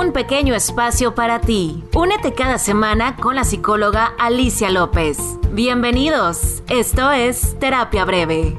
un pequeño espacio para ti. Únete cada semana con la psicóloga Alicia López. Bienvenidos, esto es Terapia Breve.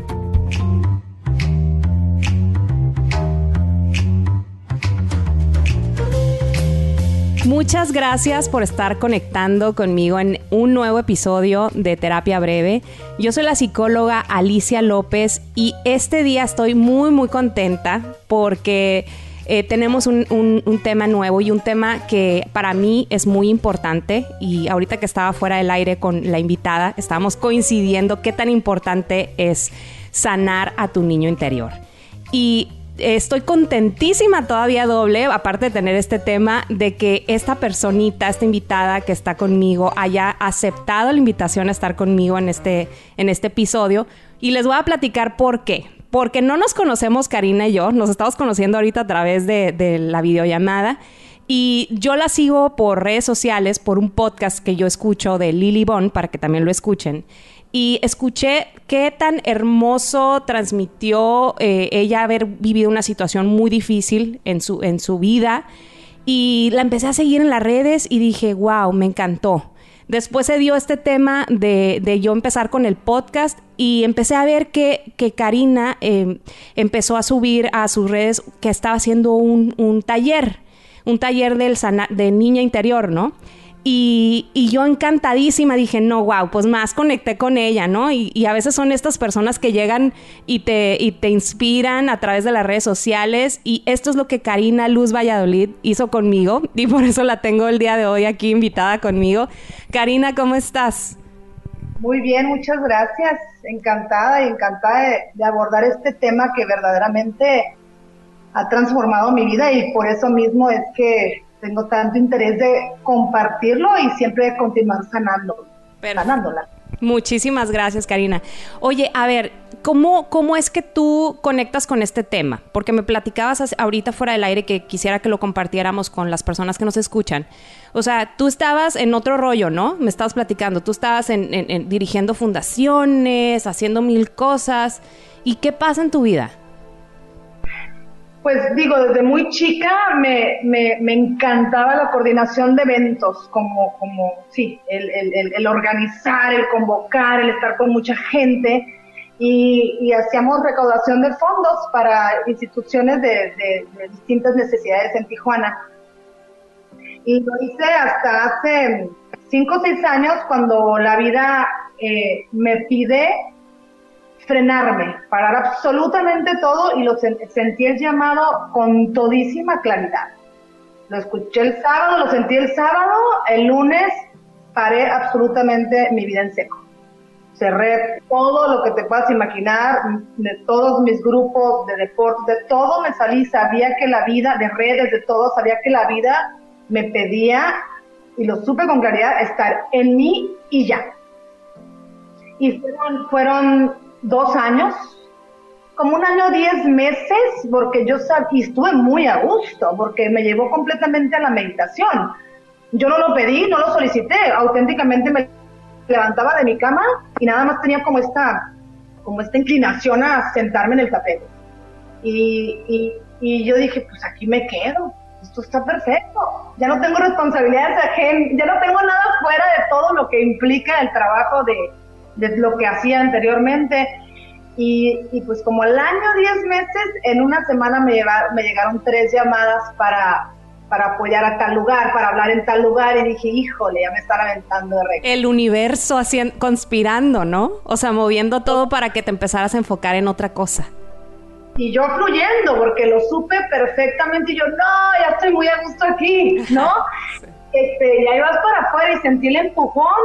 Muchas gracias por estar conectando conmigo en un nuevo episodio de Terapia Breve. Yo soy la psicóloga Alicia López y este día estoy muy muy contenta porque eh, tenemos un, un, tema nuevo y un tema que para mí es muy importante y ahorita que estaba fuera del aire con la invitada estábamos coincidiendo qué tan importante es sanar a tu niño interior. Y estoy contentísima todavía doble, aparte de tener este tema, de que esta personita, esta invitada que está conmigo, haya aceptado la invitación a estar conmigo en este, en este episodio. Y les voy a platicar por qué. Porque no nos conocemos Karina y yo, nos estamos conociendo ahorita a través de, de la videollamada. Y yo la sigo por redes sociales, por un podcast que yo escucho de Lily Bond, para que también lo escuchen y escuché qué tan hermoso transmitió eh, ella haber vivido una situación muy difícil en su, en su vida y la empecé a seguir en las redes y dije, wow, me encantó. Después se dio este tema de, yo empezar con el podcast y empecé a ver que, que Karina em, empezó a subir a sus redes que estaba haciendo un, un taller, un taller del de niña interior, ¿no? Y, yo encantadísima dije, no, wow, pues más conecté con ella, ¿no? Y, a veces son estas personas que llegan y te, y te inspiran a través de las redes sociales. Y esto es lo que Karina Luz Valladolid hizo conmigo. Y por eso la tengo el día de hoy aquí invitada conmigo. Karina, ¿cómo estás? Muy bien, muchas gracias. Encantada y encantada de abordar este tema que verdaderamente ha transformado mi vida y por eso mismo es que tengo tanto interés de compartirlo y siempre continuar sanando, sanándola. Muchísimas gracias, Karina. Oye, a ver, ¿cómo, ¿cómo es que tú conectas con este tema? Porque me platicabas ahorita fuera del aire que quisiera que lo compartiéramos con las personas que nos escuchan. O sea, tú estabas en otro rollo, ¿no? Me estabas platicando. Tú estabas en, dirigiendo fundaciones, haciendo mil cosas. ¿Y qué pasa en tu vida? Pues digo, desde muy chica me, me, me, encantaba la coordinación de eventos, como, como sí, el, el, el organizar, el convocar, el estar con mucha gente y, y hacíamos recaudación de fondos para instituciones de, de, distintas necesidades en Tijuana. Y lo hice hasta hace cinco o seis años cuando la vida eh, me pide frenarme, parar absolutamente todo y lo sentí el llamado con todísima claridad. Lo escuché el sábado, lo sentí el sábado, el lunes paré absolutamente mi vida en seco. Cerré todo lo que te puedas imaginar, de todos mis grupos de deporte, de todo me salí, sabía que la vida, de redes, de todo, sabía que la vida me pedía, y lo supe con claridad, estar en mí y ya. Y fueron, fueron dos años, como un año, diez meses, porque yo y estuve muy a gusto, porque me llevó completamente a la meditación. Yo no lo pedí, no lo solicité, auténticamente me levantaba de mi cama y nada más tenía como esta, como esta inclinación a sentarme en el tapete. Y, y, yo dije, pues aquí me quedo, esto está perfecto, ya no tengo responsabilidades ajenas, ya no tengo nada fuera de todo lo que implica el trabajo de, de lo que hacía anteriormente. Y, y, pues como el año, 10 meses, en una semana me, me llegaron tres llamadas para, para apoyar a tal lugar, para hablar en tal lugar, y dije, híjole, ya me están aventando de recto. El universo haciendo, conspirando, ¿no? O sea, moviendo todo para que te empezaras a enfocar en otra cosa. Y yo fluyendo, porque lo supe perfectamente, y yo, no, ya estoy muy a gusto aquí, ¿no? este, y ahí vas para afuera y sentí el empujón,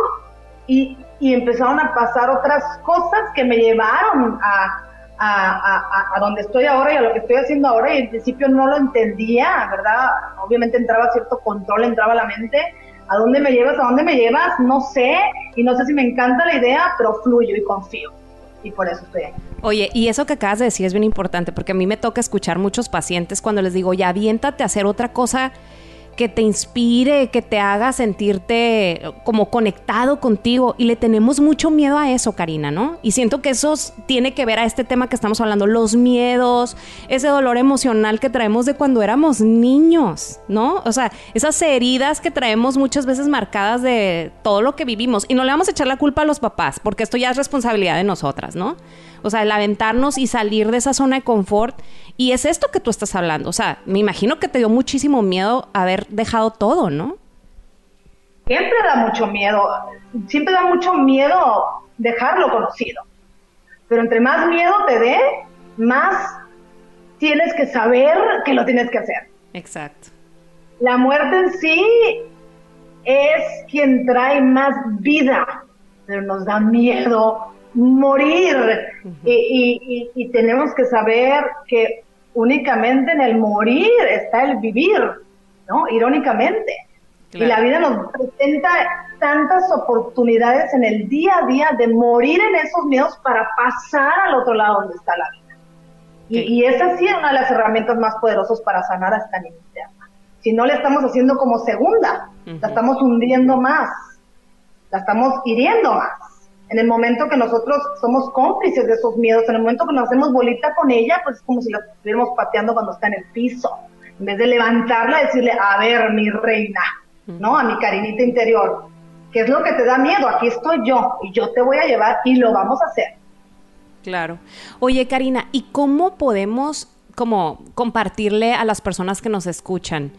y, y empezaron a pasar otras cosas que me llevaron a, a, a, donde estoy ahora y a lo que estoy haciendo ahora y al principio no lo entendía, ¿verdad? Obviamente entraba cierto control, entraba a la mente. ¿A dónde me llevas? ¿A dónde me llevas? No sé y no sé si me encanta la idea, pero fluyo y confío. Y por eso estoy aquí. Oye, y eso que acabas de decir es bien importante porque a mí me toca escuchar muchos pacientes cuando les digo, ya aviéntate a hacer otra cosa que te inspire, que te haga sentirte como conectado contigo. Y le tenemos mucho miedo a eso, Karina, ¿no? Y siento que eso tiene que ver a este tema que estamos hablando, los miedos, ese dolor emocional que traemos de cuando éramos niños, ¿no? O sea, esas heridas que traemos muchas veces marcadas de todo lo que vivimos. Y no le vamos a echar la culpa a los papás, porque esto ya es responsabilidad de nosotras, ¿no? O sea, el aventarnos y salir de esa zona de confort. Y es esto que tú estás hablando. O sea, me imagino que te dio muchísimo miedo haber dejado todo, ¿no? Siempre da mucho miedo. Siempre da mucho miedo dejar lo conocido. Pero entre más miedo te dé, más tienes que saber que lo tienes que hacer. Exacto. La muerte en sí es quien trae más vida, pero nos da miedo morir. y, tenemos que saber que únicamente en el morir está el vivir, ¿no? Irónicamente. Y la vida nos presenta tantas oportunidades en el día a día de morir en esos miedos para pasar al otro lado donde está la vida. Y, esa sí es una de las herramientas más poderosas para sanar a esta niña Si no le estamos haciendo como segunda, la estamos hundiendo más, la estamos hiriendo más en el momento que nosotros somos cómplices de esos miedos, en el momento que nos hacemos bolita con ella, pues es como si la estuviéramos pateando cuando está en el piso. En vez de levantarla, decirle, a ver, mi reina, ¿no? A mi carinita interior, ¿qué es lo que te da miedo? Aquí estoy yo y yo te voy a llevar y lo vamos a hacer. Claro. Oye, Karina, ¿y cómo podemos como compartirle a las personas que nos escuchan?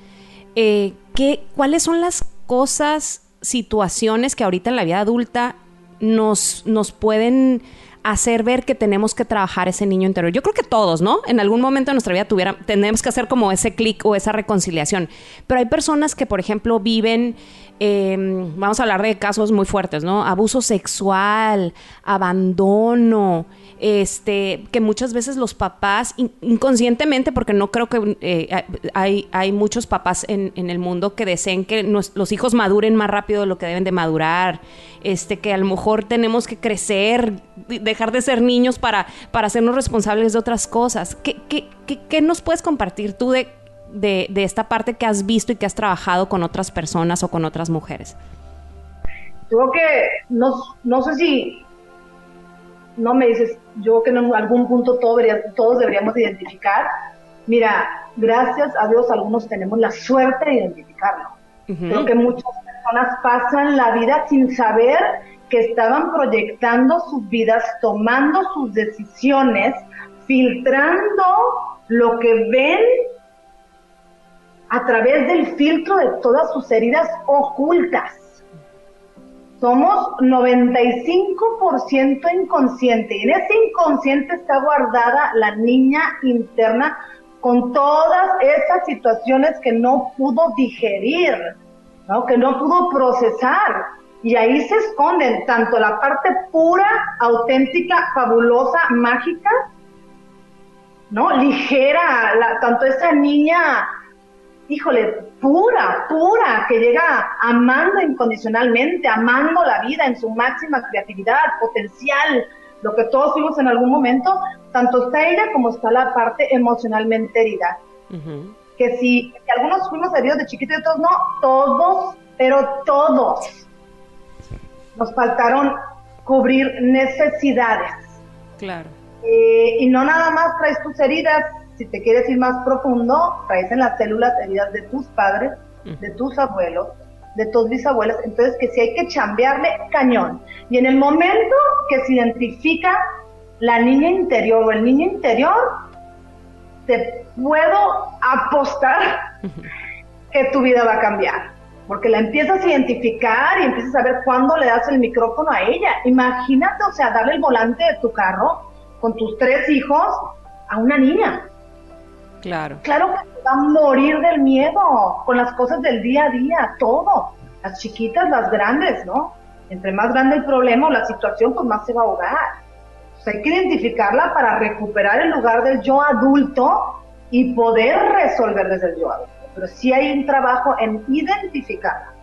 Eh, ¿qué, ¿Cuáles son las cosas, situaciones que ahorita en la vida adulta nos, nos pueden hacer ver que tenemos que trabajar ese niño interior. Yo creo que todos, ¿no? En algún momento de nuestra vida tuviera, tenemos que hacer como ese clic o esa reconciliación. Pero hay personas que, por ejemplo, viven, em, vamos a hablar de casos muy fuertes, ¿no? Abuso sexual, abandono, este, que muchas veces los papás, inconscientemente, porque no creo que eh, hay, hay muchos papás en, en, el mundo que deseen que los hijos maduren más rápido de lo que deben de madurar, este, que a lo mejor tenemos que crecer, dejar de ser niños para, para hacernos responsables de otras cosas. ¿Qué, qué, qué, nos puedes compartir tú de, de, de esta parte que has visto y que has trabajado con otras personas o con otras mujeres? Creo que no, no sé si no me dices, yo que en algún punto todos deberíamos identificar. Mira, gracias a Dios algunos tenemos la suerte de identificarlo. Creo que muchas personas pasan la vida sin saber que estaban proyectando sus vidas, tomando sus decisiones, filtrando lo que ven a través del filtro de todas sus heridas ocultas. Somos 95% inconsciente y en ese inconsciente está guardada la niña interna con todas esas situaciones que no pudo digerir, ¿no? que no pudo procesar. Y ahí se esconden tanto la parte pura, auténtica, fabulosa, mágica, ¿no? Ligera, tanto esa niña híjole, pura, pura, que llega amando incondicionalmente, amando la vida en su máxima creatividad, potencial, lo que todos fuimos en algún momento, tanto está ella como está la parte emocionalmente herida. Que si algunos fuimos heridos de chiquito y otros no, todos, pero todos nos faltaron cubrir necesidades. Claro. Eh, y no nada más traes tus heridas si te quieres ir más profundo, traes en las células heridas de tus padres, de tus abuelos, de tus bisabuelos, entonces que si hay que chambearle cañón. Y en el momento que se identifica la niña interior o el niño interior, te puedo apostar que tu vida va a cambiar. Porque la empiezas a identificar y empiezas a ver cuándo le das el micrófono a ella. Imagínate, o sea, darle el volante de tu carro con tus tres hijos a una niña. Claro. Claro que va a morir del miedo con las cosas del día a día, todo. Las chiquitas, las grandes, ¿no? Entre más grande el problema o la situación, pues más se va a ahogar. hay que identificarla para recuperar el lugar del yo adulto y poder resolver desde el yo adulto. Pero sí hay un trabajo en identificarla.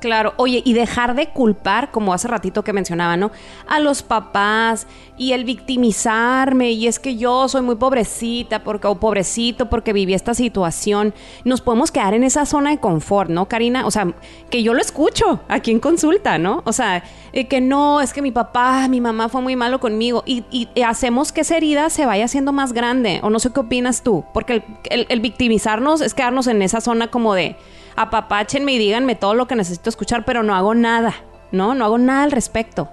Claro, oye, y dejar de culpar, como hace ratito que mencionaba, ¿no? A los papás y el victimizarme y es que yo soy muy pobrecita porque, o pobrecito porque viví esta situación. Nos podemos quedar en esa zona de confort, ¿no, Karina? O sea, que yo lo escucho aquí en consulta, ¿no? O sea, eh, que no, es que mi papá, mi mamá fue muy malo conmigo y, hacemos que esa herida se vaya haciendo más grande. O no sé qué opinas tú, porque el victimizarnos es quedarnos en esa zona como de apapáchenme y díganme todo lo que necesito escuchar, pero no hago nada, ¿no? No hago nada al respecto.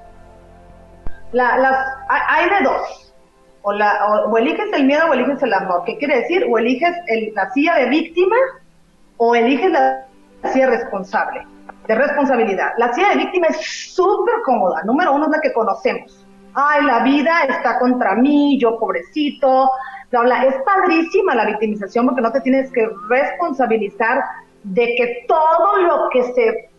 La, hay de dos. O, la, eliges el miedo o eliges el amor. ¿Qué quiere decir? O eliges el, la silla de víctima o eliges la, silla responsable, de responsabilidad. La silla de víctima es súper cómoda. Número uno es la que conocemos. Ay, la vida está contra mí, yo pobrecito, bla, Es padrísima la victimización porque no te tienes que responsabilizar de que todo lo que se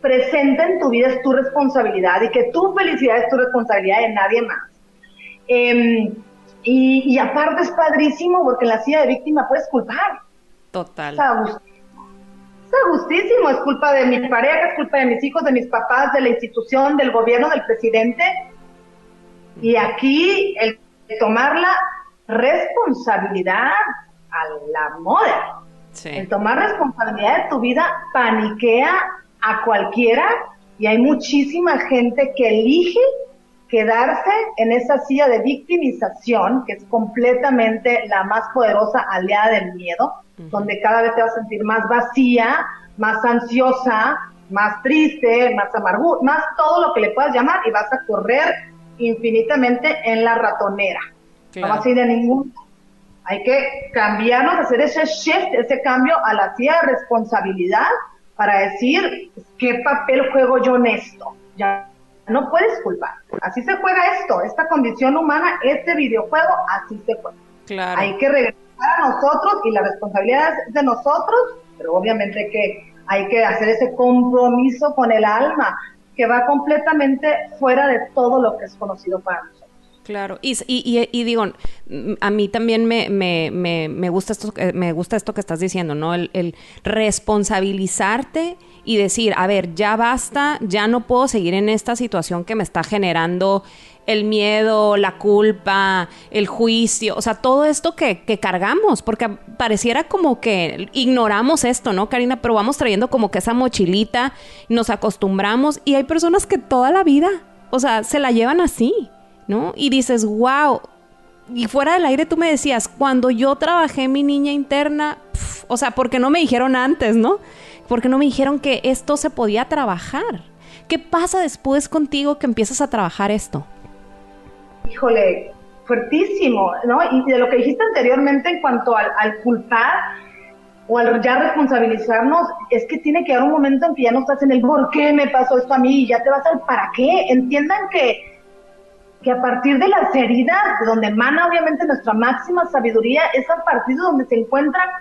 presenta en tu vida es tu responsabilidad y que tu felicidad es tu responsabilidad de nadie más. Em, y, aparte es padrísimo porque en la silla de víctima puedes culpar. Total. Es gustísimo, es culpa de mi pareja, es culpa de mis hijos, de mis papás, de la institución, del gobierno, del presidente. Y aquí el tomar la responsabilidad a la moda el tomar responsabilidad de tu vida paniquea a cualquiera y hay muchísima gente que elige quedarse en esa silla de victimización, que es completamente la más poderosa aliada del miedo, donde cada vez te vas a sentir más vacía, más ansiosa, más triste, más amargura, más todo lo que le puedas llamar y vas a correr infinitamente en la ratonera. No vas a ir a ningún hay que cambiarnos, hacer ese shift, ese cambio a la tía de responsabilidad para decir qué papel juego yo en esto. Ya no puedes culpar. Así se juega esto, esta condición humana, este videojuego, así se juega. Claro. Hay que regresar a nosotros y la responsabilidad es de nosotros, pero obviamente que hay que hacer ese compromiso con el alma que va completamente fuera de todo lo que es conocido para nosotros. Claro, y, y, digo, a mí también me, me, me, me, gusta esto, eh, me gusta esto que estás diciendo, ¿no? El, el, responsabilizarte y decir, a ver, ya basta, ya no puedo seguir en esta situación que me está generando el miedo, la culpa, el juicio, o sea, todo esto que, que cargamos, porque pareciera como que ignoramos esto, ¿no, Karina? Pero vamos trayendo como que esa mochilita, nos acostumbramos y hay personas que toda la vida, o sea, se la llevan así. ¿No? Y dices, wow. Y fuera del aire tú me decías, cuando yo trabajé mi niña interna, o sea, porque no me dijeron antes, ¿no? Porque no me dijeron que esto se podía trabajar. ¿Qué pasa después contigo que empiezas a trabajar esto? Híjole, fuertísimo, ¿no? Y de lo que dijiste anteriormente en cuanto al, al culpar o al ya responsabilizarnos, es que tiene que haber un momento en que ya no estás en el por qué me pasó esto a mí ya te vas al para qué. Entiendan que que a partir de las heridas, de donde emana obviamente nuestra máxima sabiduría, es a partir de donde se encuentra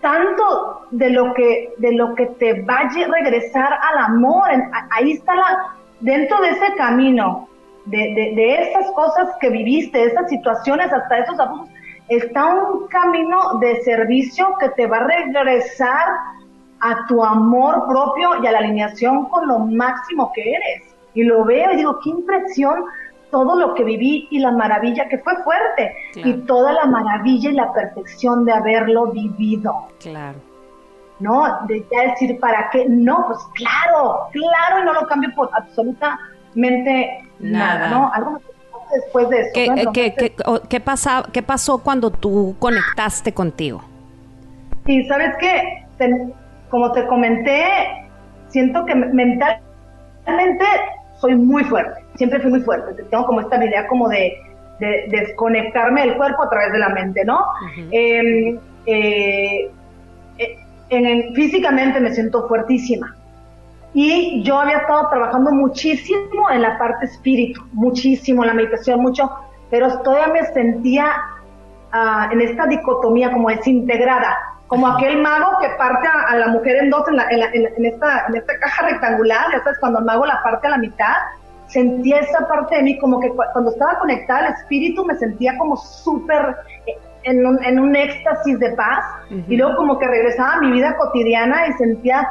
tanto de lo que de lo que te va a regresar al amor. Ahí está la, dentro de ese camino, de, de, de esas cosas que viviste, esas situaciones, hasta esos abusos, está un camino de servicio que te va a regresar a tu amor propio y a la alineación con lo máximo que eres y lo veo y digo, qué impresión todo lo que viví y la maravilla que fue fuerte y toda la maravilla y la perfección de haberlo vivido. Claro. ¿No? De ya decir, ¿para qué? No, pues claro, claro, y no lo cambio por absolutamente nada, ¿no? Algo después de eso. ¿Qué, ¿qué, qué, qué, pasa, ¿Qué pasó cuando tú conectaste contigo? Sí, ¿sabes qué? como te comenté, siento que mentalmente soy muy fuerte, siempre fui muy fuerte, tengo como esta idea como de, desconectarme del cuerpo a través de la mente, ¿no? Em, eh, eh, en, físicamente me siento fuertísima. Y yo había estado trabajando muchísimo en la parte espíritu, muchísimo en la meditación, mucho, pero todavía me sentía ah, en esta dicotomía como desintegrada, como aquel mago que parte a, la mujer en dos en, esta, en esta caja rectangular, ya sabes, cuando el mago la parte a la mitad, sentía esa parte de mí como que cuando estaba conectada al espíritu me sentía como súper, eh, en un, en un éxtasis de paz y luego como que regresaba a mi vida cotidiana y sentía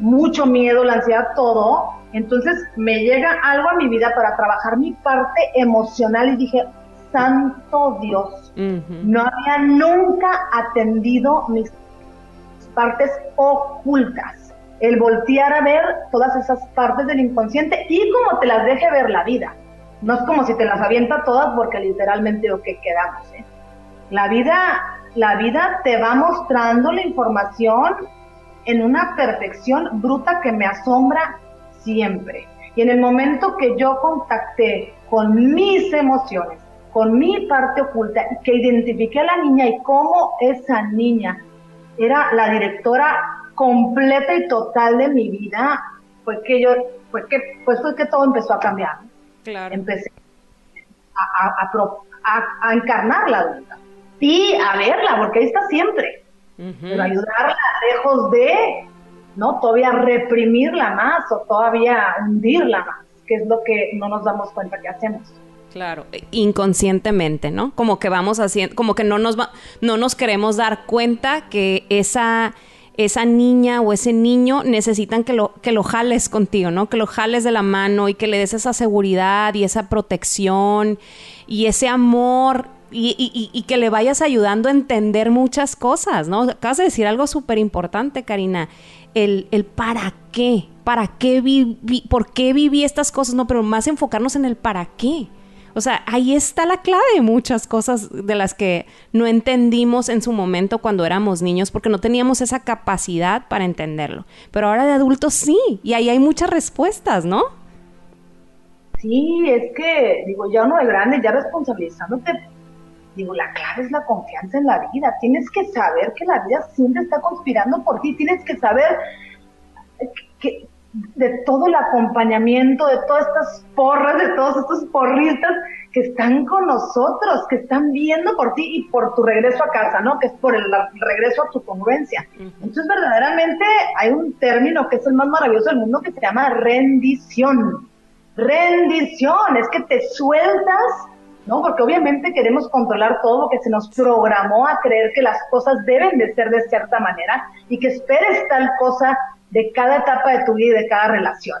mucho miedo, la ansiedad, todo. Entonces me llega algo a mi vida para trabajar mi parte emocional y dije, santo Dios, no había nunca atendido mis partes ocultas. El voltear a ver todas esas partes del inconsciente y como te las deje ver la vida. No es como si te las avienta todas porque literalmente lo que quedamos. ¿eh? La vida, la vida te va mostrando la información en una perfección bruta que me asombra siempre. Y en el momento que yo contacté con mis emociones, con mi parte oculta, que identifiqué a la niña y cómo esa niña era la directora completa y total de mi vida, fue que yo, fue que, pues fue que todo empezó a cambiar. Claro. Empecé a, a, a, encarnar la adulta y a verla, porque ahí está siempre. Pero ayudarla lejos de, ¿no? Todavía reprimirla más o todavía hundirla más, que es lo que no nos damos cuenta que hacemos. Claro, e, inconscientemente, ¿no? Como que vamos haciendo, como que no nos va, no nos queremos dar cuenta que esa esa niña o ese niño necesitan que lo, que lo jales contigo, ¿no? Que lo jales de la mano y que le des esa seguridad y esa protección y ese amor y, que le vayas ayudando a entender muchas cosas, ¿no? Acabas de decir algo súper importante, Karina, el, el para qué, para qué viví, por qué viví estas cosas, no, pero más enfocarnos en el para qué. O sea, ahí está la clave de muchas cosas de las que no entendimos en su momento cuando éramos niños porque no teníamos esa capacidad para entenderlo. Pero ahora de adultos sí, y ahí hay muchas respuestas, ¿no? Sí, es que, digo, ya uno de grande, ya responsabilizándote, digo, la clave es la confianza en la vida. Tienes que saber que la vida siempre está conspirando por ti, tienes que saber que, de todo el acompañamiento, de todas estas porras, de todos estos porristas que están con nosotros, que están viendo por ti y por tu regreso a casa, ¿no? Que es por el regreso a tu congruencia. Entonces, verdaderamente hay un término que es el más maravilloso del mundo que se llama rendición. Rendición, es que te sueltas, ¿no? Porque obviamente queremos controlar todo lo que se nos programó a creer que las cosas deben de ser de cierta manera y que esperes tal cosa de cada etapa de tu vida y de cada relación.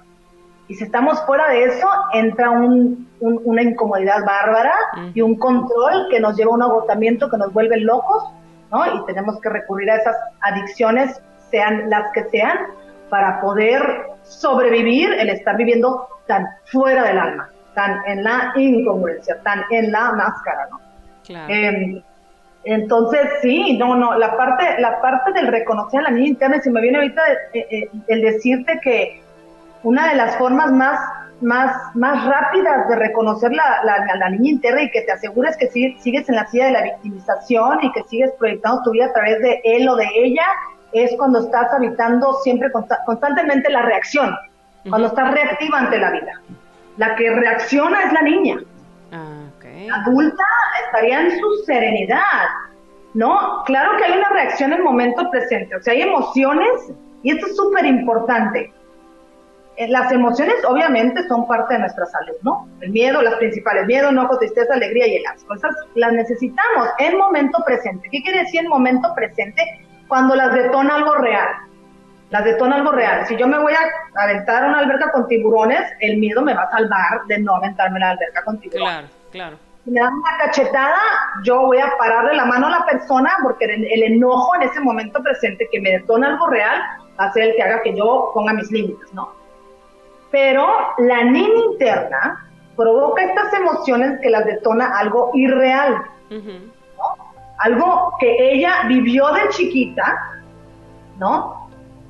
Y si estamos fuera de eso, entra una incomodidad bárbara y un control que nos lleva a un agotamiento que nos vuelve locos, ¿no? Y tenemos que recurrir a esas adicciones, sean las que sean, para poder sobrevivir el estar viviendo tan fuera del alma, tan en la incongruencia, tan en la máscara, ¿no? Claro. Em, entonces, sí, no, no, la parte, la parte del reconocer a la niña interna, se me viene ahorita eh, eh, el decirte que una de las formas más, más, más rápidas de reconocer la, la, niña interna y que te asegures que sigues en la silla de la victimización y que sigues proyectando tu vida a través de él o de ella, es cuando estás habitando siempre constantemente la reacción, cuando estás reactiva ante la vida. La que reacciona es la niña. Ah adulta estaría en su serenidad, ¿no? Claro que hay una reacción en el momento presente, o sea, hay emociones y esto es súper importante. Eh, las emociones obviamente son parte de nuestra salud, ¿no? El miedo, las principales, miedo, enojo, tristeza, alegría y el asco. Esas las necesitamos en momento presente. ¿Qué quiere decir en momento presente? Cuando las detona algo real. Las detona algo real. Si yo me voy a aventar a una alberca con tiburones, el miedo me va a salvar de no aventarme a la alberca con tiburones. Claro, claro si me dan una cachetada, yo voy a pararle la mano a la persona porque el, enojo en ese momento presente que me detona algo real va a ser el que haga que yo ponga mis límites, ¿no? Pero la niña interna provoca estas emociones que las detona algo irreal, ¿no? Algo que ella vivió de chiquita, ¿no?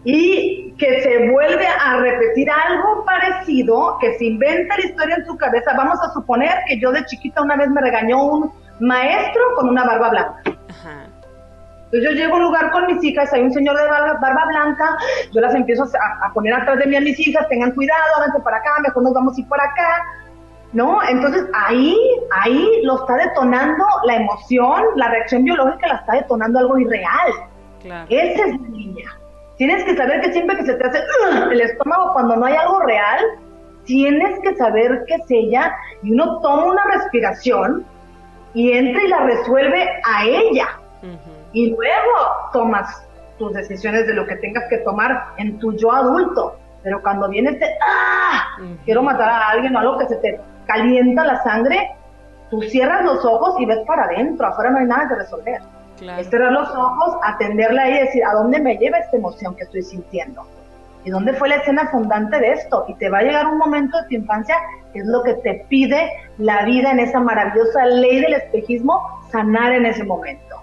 Y que se vuelve a repetir algo parecido, que se inventa la historia en su cabeza. Vamos a suponer que yo de chiquita una vez me regañó un maestro con una barba blanca. Entonces yo llego a un lugar con mis hijas, hay un señor de barba, blanca, yo las empiezo a, poner atrás de mí a mis hijas, tengan cuidado, háganse para acá, mejor nos vamos a ir por acá. ¿No? Entonces ahí, ahí lo está detonando la emoción, la reacción biológica la está detonando algo irreal. Claro. Esa es. Tienes que saber que siempre que se te hace el estómago cuando no hay algo real, tienes que saber que es ella y uno toma una respiración y entra y la resuelve a ella. Y luego tomas tus decisiones de lo que tengas que tomar en tu yo adulto. Pero cuando viene este, ¡ah! Quiero matar a alguien o algo que se te calienta la sangre, tú cierras los ojos y ves para adentro, afuera no hay nada que resolver. Es cerrar los ojos, atenderla ahí y decir, ¿a dónde me lleva esta emoción que estoy sintiendo? ¿Y dónde fue la escena fundante de esto? Y te va a llegar un momento de tu infancia que es lo que te pide la vida en esa maravillosa ley del espejismo, sanar en ese momento.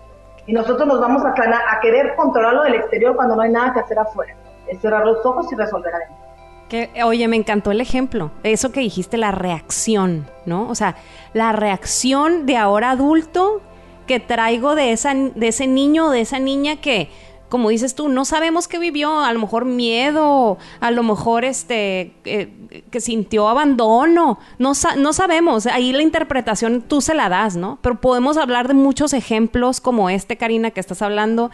Y nosotros nos vamos a, a querer controlarlo del exterior cuando no hay nada que hacer afuera. Es cerrar los ojos y resolver adentro. Que, oye, me encantó el ejemplo, eso que dijiste, la reacción, ¿no? O sea, la reacción de ahora adulto que traigo de, ese niño o de esa niña que, como dices tú, no sabemos qué vivió, a lo mejor miedo, a lo mejor este, eh, que sintió abandono, no, no sabemos, ahí la interpretación tú se la das, ¿no? Pero podemos hablar de muchos ejemplos como este, Karina, que estás hablando,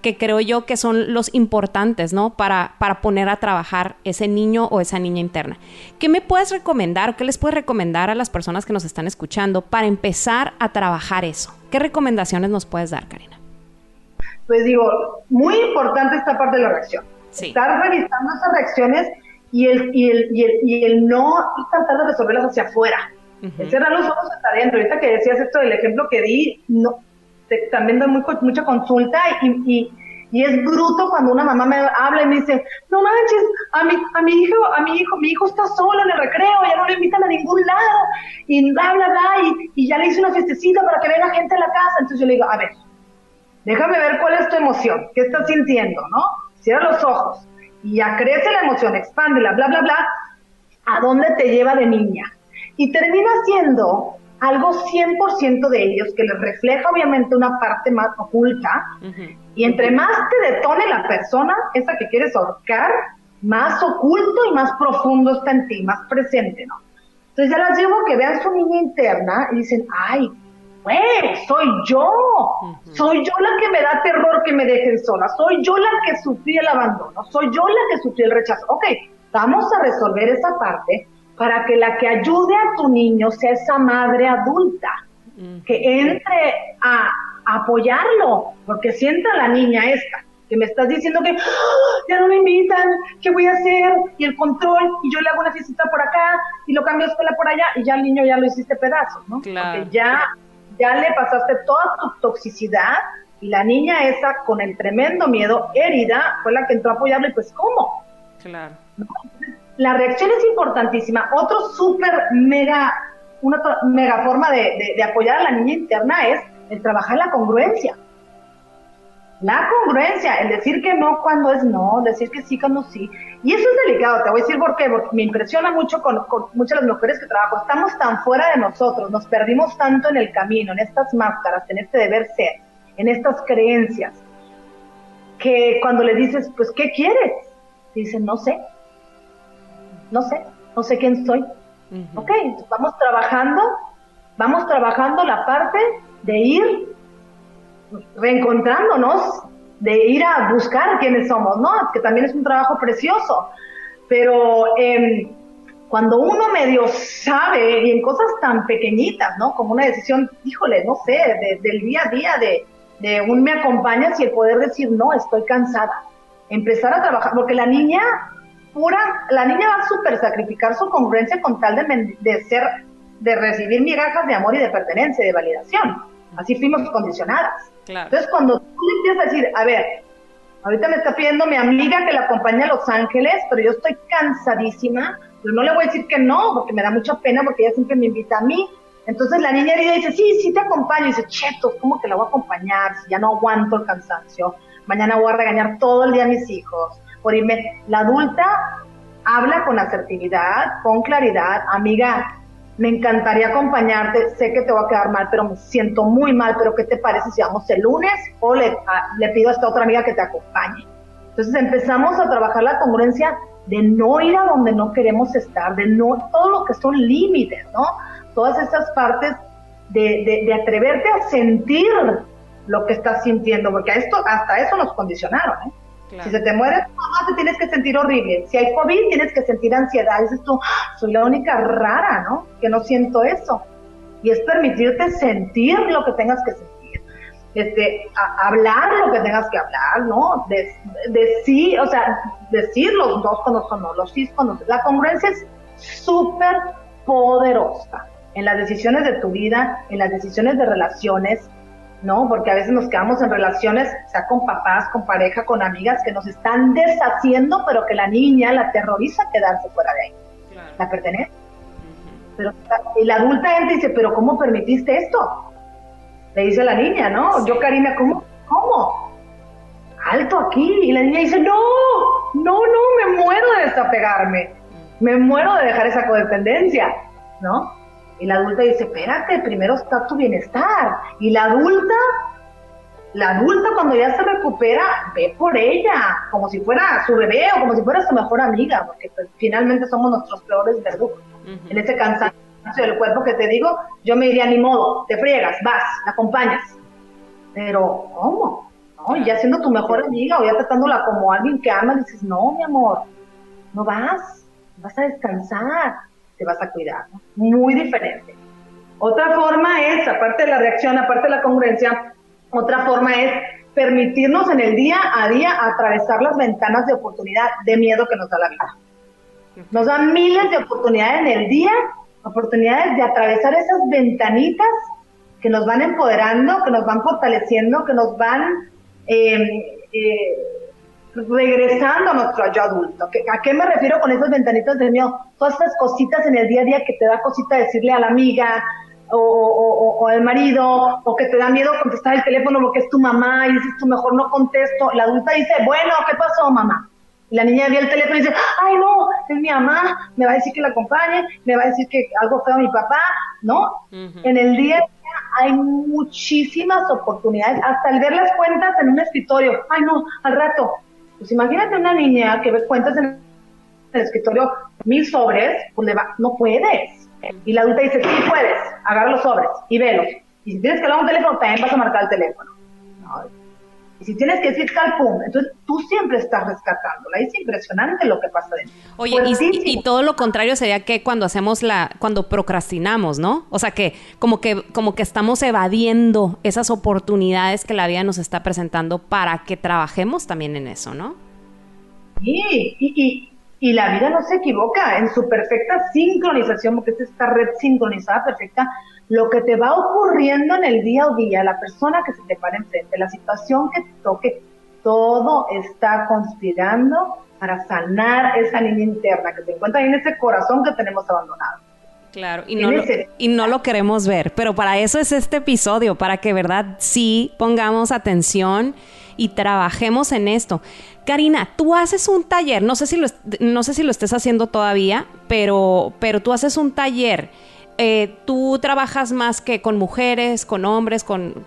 que creo yo que son los importantes, ¿no? Para, para poner a trabajar ese niño o esa niña interna. ¿Qué me puedes recomendar o qué les puedes recomendar a las personas que nos están escuchando para empezar a trabajar eso? ¿Qué recomendaciones nos puedes dar, Karina? Pues digo, muy importante esta parte de la reacción. Estar revisando esas reacciones y el, y el, y el, y el no tratar de resolverlas hacia afuera. Cerrar los ojos hasta adentro. Ahorita que decías esto del ejemplo que di, no, también doy mucha consulta y, y, es bruto cuando una mamá me habla y me dice, no manches, a mi, a mi hijo, a mi hijo, mi hijo está solo en el recreo, ya no le invitan a ningún lado, y bla, bla, bla, y, y ya le hice una fiestecita para que venga gente a la casa. Entonces yo le digo, a ver, déjame ver cuál es tu emoción, qué estás sintiendo, ¿no? Cierra los ojos y ya crece la emoción, expándela, bla, bla, bla, ¿a dónde te lleva de niña? Y termina siendo algo 100% de ellos que les refleja obviamente una parte más oculta. Y entre más te detone la persona, esa que quieres ahorcar, más oculto y más profundo está en ti, más presente, ¿no? Entonces ya las llevo que vean su niña interna y dicen, ay, güey, soy yo, soy yo la que me da terror que me dejen sola, soy yo la que sufrí el abandono, soy yo la que sufrí el rechazo. Ok, vamos a resolver esa parte para que la que ayude a tu niño sea esa madre adulta, que entre a, apoyarlo, porque sienta la niña esta, que me estás diciendo que ¡Ah! ya no me invitan, ¿qué voy a hacer? Y el control, y yo le hago una visita por acá, y lo cambio a escuela por allá, y ya el niño ya lo hiciste pedazos, ¿no? Claro. Porque ya, ya le pasaste toda tu toxicidad, y la niña esa, con el tremendo miedo, herida, fue la que entró a apoyarlo, y pues, ¿cómo? Claro la reacción es importantísima. Otro súper mega, una mega forma de, apoyar a la niña interna es el trabajar la congruencia. La congruencia, el decir que no cuando es no, decir que sí cuando sí. Y eso es delicado, te voy a decir por qué, porque me impresiona mucho con, muchas de las mujeres que trabajo. Estamos tan fuera de nosotros, nos perdimos tanto en el camino, en estas máscaras, en este deber ser, en estas creencias, que cuando le dices, pues, ¿qué quieres? Dicen, no sé, no sé, no sé quién soy. Ok, vamos trabajando, vamos trabajando la parte de ir reencontrándonos, de ir a buscar quiénes somos, ¿no? Que también es un trabajo precioso. Pero em, cuando uno medio sabe, y en cosas tan pequeñitas, ¿no? Como una decisión, híjole, no sé, del día a día, de, de un me acompañas y el poder decir, no, estoy cansada. Empezar a trabajar, porque la niña pura, la niña va a super sacrificar su congruencia con tal de, de ser, de recibir migajas de amor y de pertenencia, de validación. Así fuimos condicionadas. Entonces, cuando tú le empiezas a decir, a ver, ahorita me está pidiendo mi amiga que la acompañe a Los Ángeles, pero yo estoy cansadísima, pero no le voy a decir que no, porque me da mucha pena, porque ella siempre me invita a mí. Entonces la niña dice, sí, sí te acompaño. Y dice, cheto, ¿cómo que la voy a acompañar? Si ya no aguanto el cansancio. Mañana voy a regañar todo el día a mis hijos por. La adulta habla con asertividad, con claridad, amiga, me encantaría acompañarte, sé que te va a quedar mal, pero me siento muy mal, pero ¿qué te parece si vamos el lunes o le, le pido a esta otra amiga que te acompañe? Entonces empezamos a trabajar la congruencia de no ir a donde no queremos estar, de no, todo lo que son límites, ¿no? Todas esas partes de, de, atreverte a sentir lo que estás sintiendo, porque a esto, hasta eso nos condicionaron, ¿eh? Si se te muere tu mamá, te tienes que sentir horrible. Si hay COVID, tienes que sentir ansiedad. Dices tú, soy la única rara, ¿no? Que no siento eso. y es permitirte sentir lo que tengas que sentir, este, hablar lo que tengas que hablar, ¿no? decir, o sea, decir los dos cuando son no, los sí cuando La congruencia es súper poderosa en las decisiones de tu vida, en las decisiones de relaciones, ¿no? Porque a veces nos quedamos en relaciones, sea con papás, con pareja, con amigas, que nos están deshaciendo, pero que la niña la aterroriza quedarse fuera de ahí. La pertenece. Pero, y la adulta entra y dice, pero ¿cómo permitiste esto? Le dice la niña, ¿no? Yo, Karina, ¿cómo? ¿Cómo? Alto aquí. Y la niña dice, no, no, no, me muero de desapegarme. Me muero de dejar esa codependencia, ¿no? Y la adulta dice, espérate, primero está tu bienestar. Y la adulta, la adulta cuando ya se recupera, ve por ella, como si fuera su bebé o como si fuera su mejor amiga, porque pues, finalmente somos nuestros peores verdugos. En ese cansancio del cuerpo que te digo, yo me diría, ni modo, te friegas, vas, la acompañas. Pero, ¿cómo? ¿No? Y ya siendo tu mejor amiga o ya tratándola como alguien que ama, dices, no, mi amor, no vas, vas a descansar te vas a cuidar. Muy diferente. Otra forma es, aparte de la reacción, aparte de la congruencia, otra forma es permitirnos en el día a día atravesar las ventanas de oportunidad, de miedo que nos da la vida. Nos da miles de oportunidades en el día, oportunidades de atravesar esas ventanitas que nos van empoderando, que nos van fortaleciendo, que nos van eh, eh, regresando a nuestro yo adulto. ¿A qué me refiero con esas ventanitas de miedo? Todas esas cositas en el día a día que te da cosita decirle a la amiga o, al marido, o que te da miedo contestar el teléfono porque es tu mamá y dices tú mejor no contesto. La adulta dice, bueno, ¿qué pasó mamá? Y la niña ve el teléfono y dice, ay no, es mi mamá, me va a decir que la acompañe, me va a decir que algo feo a mi papá, ¿no? En el día a día hay muchísimas oportunidades, hasta el ver las cuentas en un escritorio, ay no, al rato, pues imagínate una niña que ve cuentas en el escritorio mil sobres, pues le va, no puedes. Y la adulta dice, sí puedes, agarra los sobres y velos. Y si tienes que hablar un teléfono, también vas a marcar el teléfono. Y si tienes que decir tal pum, entonces tú siempre estás rescatándola. Es impresionante lo que pasa dentro. Oye, y, y, todo lo contrario sería que cuando hacemos la, cuando procrastinamos, ¿no? O sea que como que, como que estamos evadiendo esas oportunidades que la vida nos está presentando para que trabajemos también en eso, ¿no? Sí, y, y la vida no se equivoca en su perfecta sincronización, porque es esta red sincronizada perfecta, lo que te va ocurriendo en el día a día, la persona que se te para enfrente, la situación que te toque, todo está conspirando para sanar esa niña interna que se encuentra ahí en ese corazón que tenemos abandonado. Claro, y no, lo, y no lo queremos ver, pero para eso es este episodio, para que, ¿verdad? Sí pongamos atención y trabajemos en esto. Karina, tú haces un taller, no sé si lo, no sé si lo estés haciendo todavía, pero, pero tú haces un taller eh, ¿tú trabajas más que con mujeres, con hombres, con,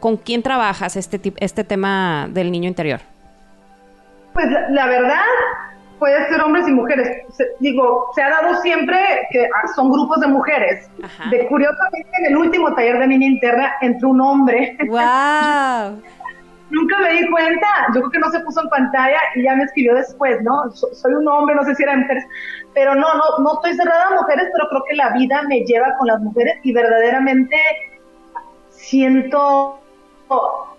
con quién trabajas este, este tema del niño interior? Pues la, verdad, puede ser hombres y mujeres. digo, se ha dado siempre que ah, son grupos de mujeres. De curiosamente, en el último taller de niña interna entró un hombre. ¡Wow! Nunca me di cuenta, yo creo que no se puso en pantalla y ya me escribió después, ¿no? soy un hombre, no sé si era mujeres, pero no, no, no estoy cerrada a mujeres, pero creo que la vida me lleva con las mujeres y verdaderamente siento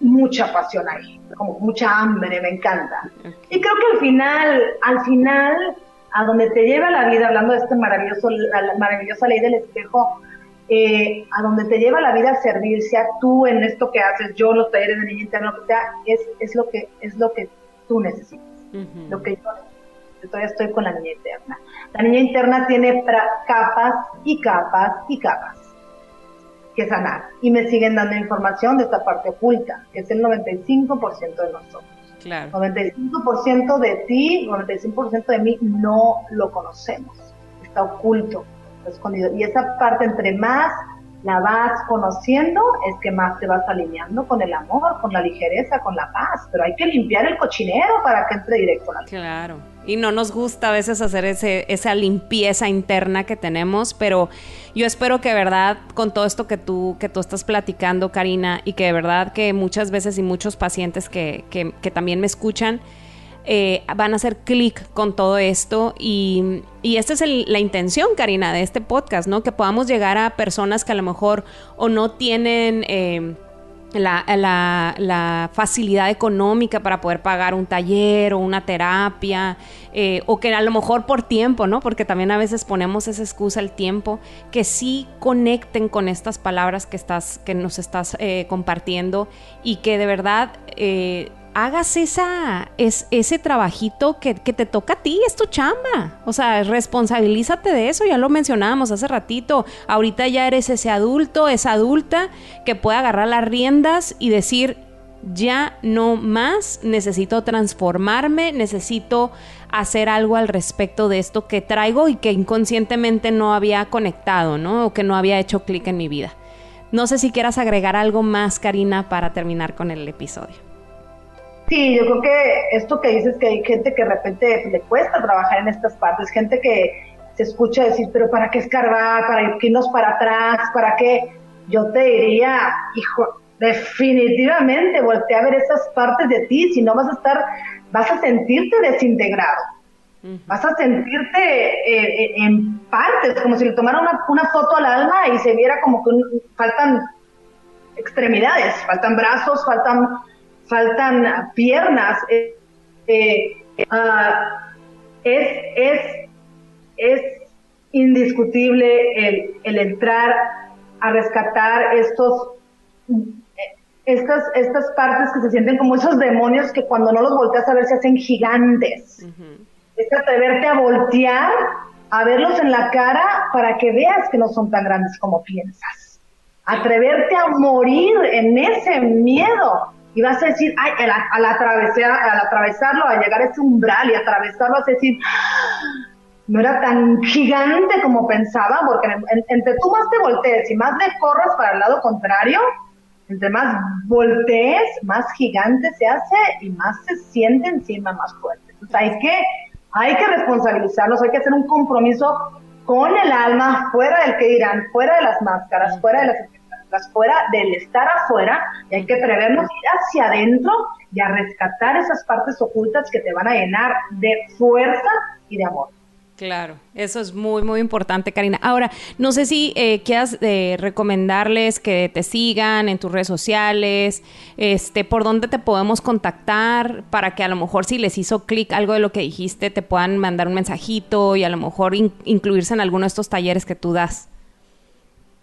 mucha pasión ahí, como mucha hambre, me encanta. Y creo que al final, al final, a donde te lleva la vida, hablando de esta maravilloso, la maravillosa ley del espejo, eh, a donde te lleva la vida a servir, sea tú en esto que haces, yo los talleres de niña interna, lo que sea, es, es, lo que, es lo que tú necesitas, lo que yo todavía estoy con la niña interna. La niña interna tiene capas y capas y capas que sanar. Y me siguen dando información de esta parte oculta, que es el 95% de nosotros. Claro. 95% de ti, 95% de mí no lo conocemos. Está oculto escondido. Y esa parte, entre más la vas conociendo, es que más te vas alineando con el amor, con la ligereza, con la paz. Pero hay que limpiar el cochinero para que entre directo la Claro. Y no nos gusta a veces hacer ese, esa limpieza interna que tenemos, pero yo espero que de verdad, con todo esto que tú, que tú estás platicando, Karina, y que de verdad que muchas veces y muchos pacientes que, que, que también me escuchan, eh, van a hacer clic con todo esto y, y esta es la intención, Karina, de este podcast, ¿no? Que podamos llegar a personas que a lo mejor o no tienen... Eh, la, la, facilidad económica para poder pagar un taller o una terapia, eh, o que a lo mejor por tiempo, ¿no? Porque también a veces ponemos esa excusa el tiempo, que sí conecten con estas palabras que, estás, que nos estás eh, compartiendo y que de verdad eh, hagas esa, es, ese trabajito que, te toca a ti, es tu chamba. O sea, responsabilízate de eso, ya lo mencionábamos hace ratito. Ahorita ya eres ese adulto, esa adulta que puede agarrar las riendas y decir, ya no más, necesito transformarme, necesito hacer algo al respecto de esto que traigo y que inconscientemente no había conectado, ¿no? O que no había hecho clic en mi vida. No sé si quieras agregar algo más, Karina, para terminar con el episodio. Sí, yo creo que esto que dices que hay gente que de repente le cuesta trabajar en estas partes, gente que se escucha decir, pero ¿para qué escarbar? ¿Para irnos para atrás? ¿Para qué? Yo te diría, hijo, definitivamente voltea a ver esas partes de ti, si no vas a estar, vas a sentirte desintegrado. Vas a sentirte eh, eh, en partes, como si le tomara una, una, foto al alma y se viera como que faltan extremidades, faltan brazos, faltan faltan piernas. Eh, eh, ah, es, es, es indiscutible el, el, entrar a rescatar estos, estas, estas partes que se sienten como esos demonios que cuando no los volteas a ver se hacen gigantes. Es atreverte a voltear, a verlos en la cara para que veas que no son tan grandes como piensas. Atreverte a morir en ese miedo y vas a decir, ay, al, atravesar, al atravesarlo, al llegar a ese umbral y atravesarlo, vas a decir, ah, no era tan gigante como pensaba, porque entre tú más te voltees y más le corras para el lado contrario, entre más voltees, más gigante se hace y más se siente encima más fuerte. Entonces hay que, hay que responsabilizarnos, hay que hacer un compromiso con el alma, fuera del que dirán, fuera de las máscaras, fuera de las fuera del estar afuera y hay que prevernos ir hacia adentro y a rescatar esas partes ocultas que te van a llenar de fuerza y de amor. Claro, eso es muy, muy importante, Karina. Ahora, no sé si eh, quieras eh, recomendarles que te sigan en tus redes sociales, este, por dónde te podemos contactar para que a lo mejor si les hizo clic algo de lo que dijiste, te puedan mandar un mensajito y a lo mejor incluirse en alguno de estos talleres que tú das.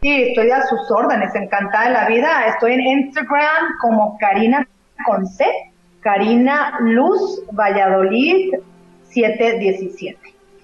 Sí, estoy a sus órdenes, encantada de la vida. Estoy en Instagram como Karina con C, Karina Luz Valladolid 717.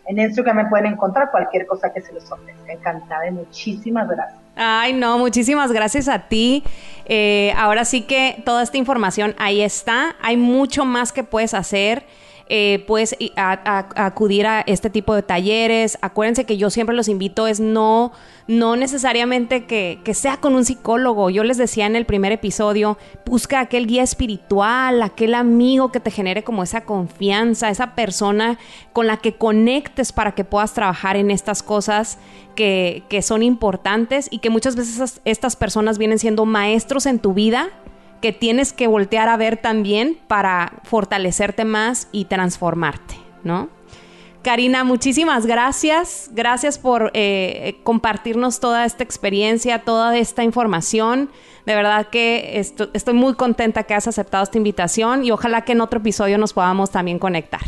En Instagram me pueden encontrar cualquier cosa que se les ofrezca. Encantada y muchísimas gracias. Ay, no, muchísimas gracias a ti. Eh, ahora sí que toda esta información ahí está. Hay mucho más que puedes hacer eh, puedes acudir a este tipo de talleres. Acuérdense que yo siempre los invito es no, no necesariamente que, que, sea con un psicólogo. Yo les decía en el primer episodio, busca aquel guía espiritual, aquel amigo que te genere como esa confianza, esa persona con la que conectes para que puedas trabajar en estas cosas que, que son importantes y que muchas veces estas personas vienen siendo maestros en tu vida que tienes que voltear a ver también para fortalecerte más y transformarte, ¿no? Karina, muchísimas gracias. Gracias por eh, compartirnos toda esta experiencia, toda esta información. De verdad que estoy muy contenta que has aceptado esta invitación y ojalá que en otro episodio nos podamos también conectar.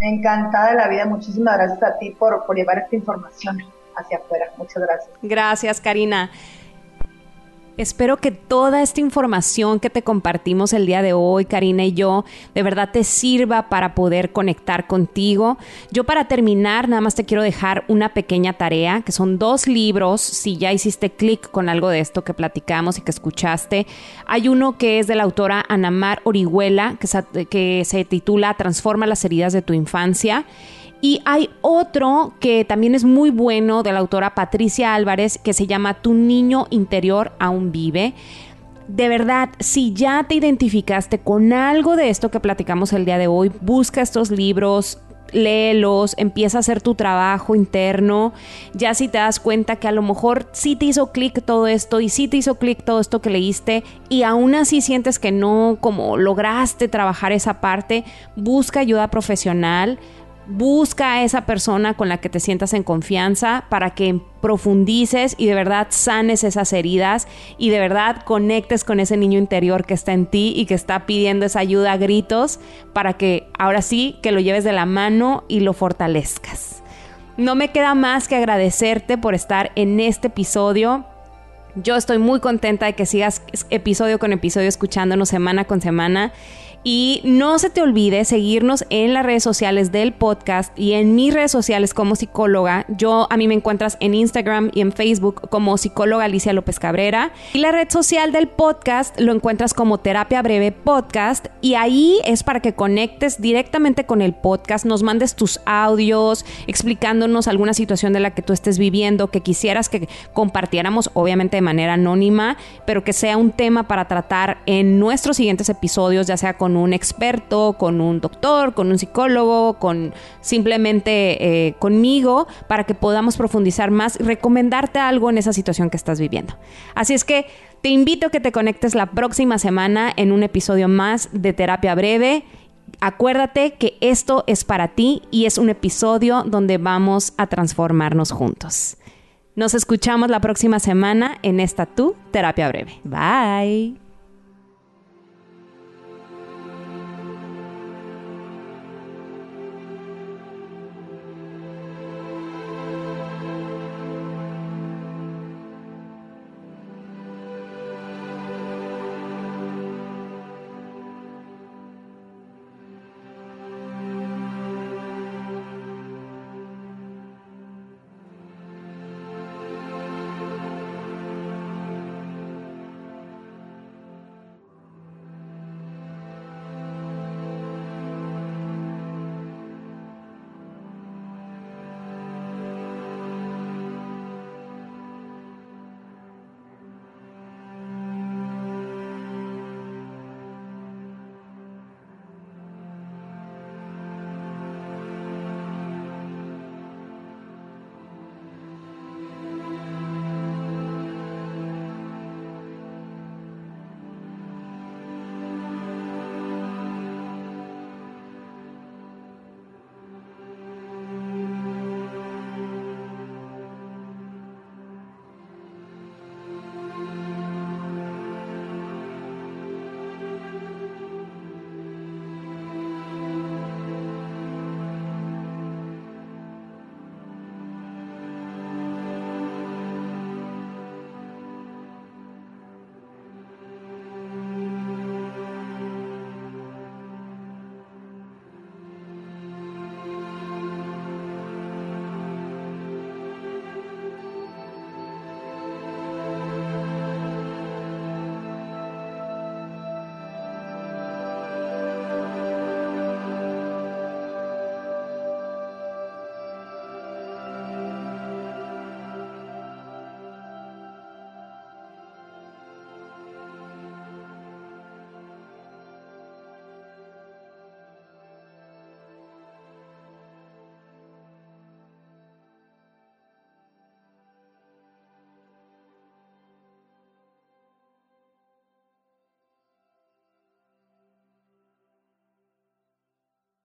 Encantada de la vida. Muchísimas gracias a ti por, por llevar esta información hacia afuera. Muchas gracias. Gracias, Karina. Espero que toda esta información que te compartimos el día de hoy, Karina y yo, de verdad te sirva para poder conectar contigo. Yo para terminar, nada más te quiero dejar una pequeña tarea, que son dos libros, si ya hiciste clic con algo de esto que platicamos y que escuchaste. Hay uno que es de la autora Anamar Orihuela, que se, que se titula Transforma las heridas de tu infancia. Y hay otro que también es muy bueno de la autora Patricia Álvarez que se llama Tu niño interior aún vive. De verdad, si ya te identificaste con algo de esto que platicamos el día de hoy, busca estos libros, léelos, empieza a hacer tu trabajo interno, ya si te das cuenta que a lo mejor sí te hizo clic todo esto y sí te hizo clic todo esto que leíste y aún así sientes que no como lograste trabajar esa parte, busca ayuda profesional, busca a esa persona con la que te sientas en confianza para que profundices y de verdad sanes esas heridas y de verdad conectes con ese niño interior que está en ti y que está pidiendo esa ayuda a gritos para que ahora sí que lo lleves de la mano y lo fortalezcas. No me queda más que agradecerte por estar en este episodio. Yo estoy muy contenta de que sigas episodio con episodio escuchándonos semana con semana y no se te olvide seguirnos en las redes sociales del podcast y en mis redes sociales como psicóloga. Yo a mí me encuentras en Instagram y en Facebook como psicóloga Alicia López Cabrera. Y la red social del podcast lo encuentras como Terapia Breve Podcast. Y ahí es para que conectes directamente con el podcast, nos mandes tus audios explicándonos alguna situación de la que tú estés viviendo, que quisieras que compartiéramos, obviamente de manera anónima, pero que sea un tema para tratar en nuestros siguientes episodios, ya sea un experto, con un doctor, con un psicólogo, con simplemente eh, conmigo, para que podamos profundizar más y recomendarte algo en esa situación que estás viviendo. Así es que te invito a que te conectes la próxima semana en un episodio más de Terapia Breve. Acuérdate que esto es para ti y es un episodio donde vamos a transformarnos juntos. Nos escuchamos la próxima semana en esta tu terapia breve. Bye.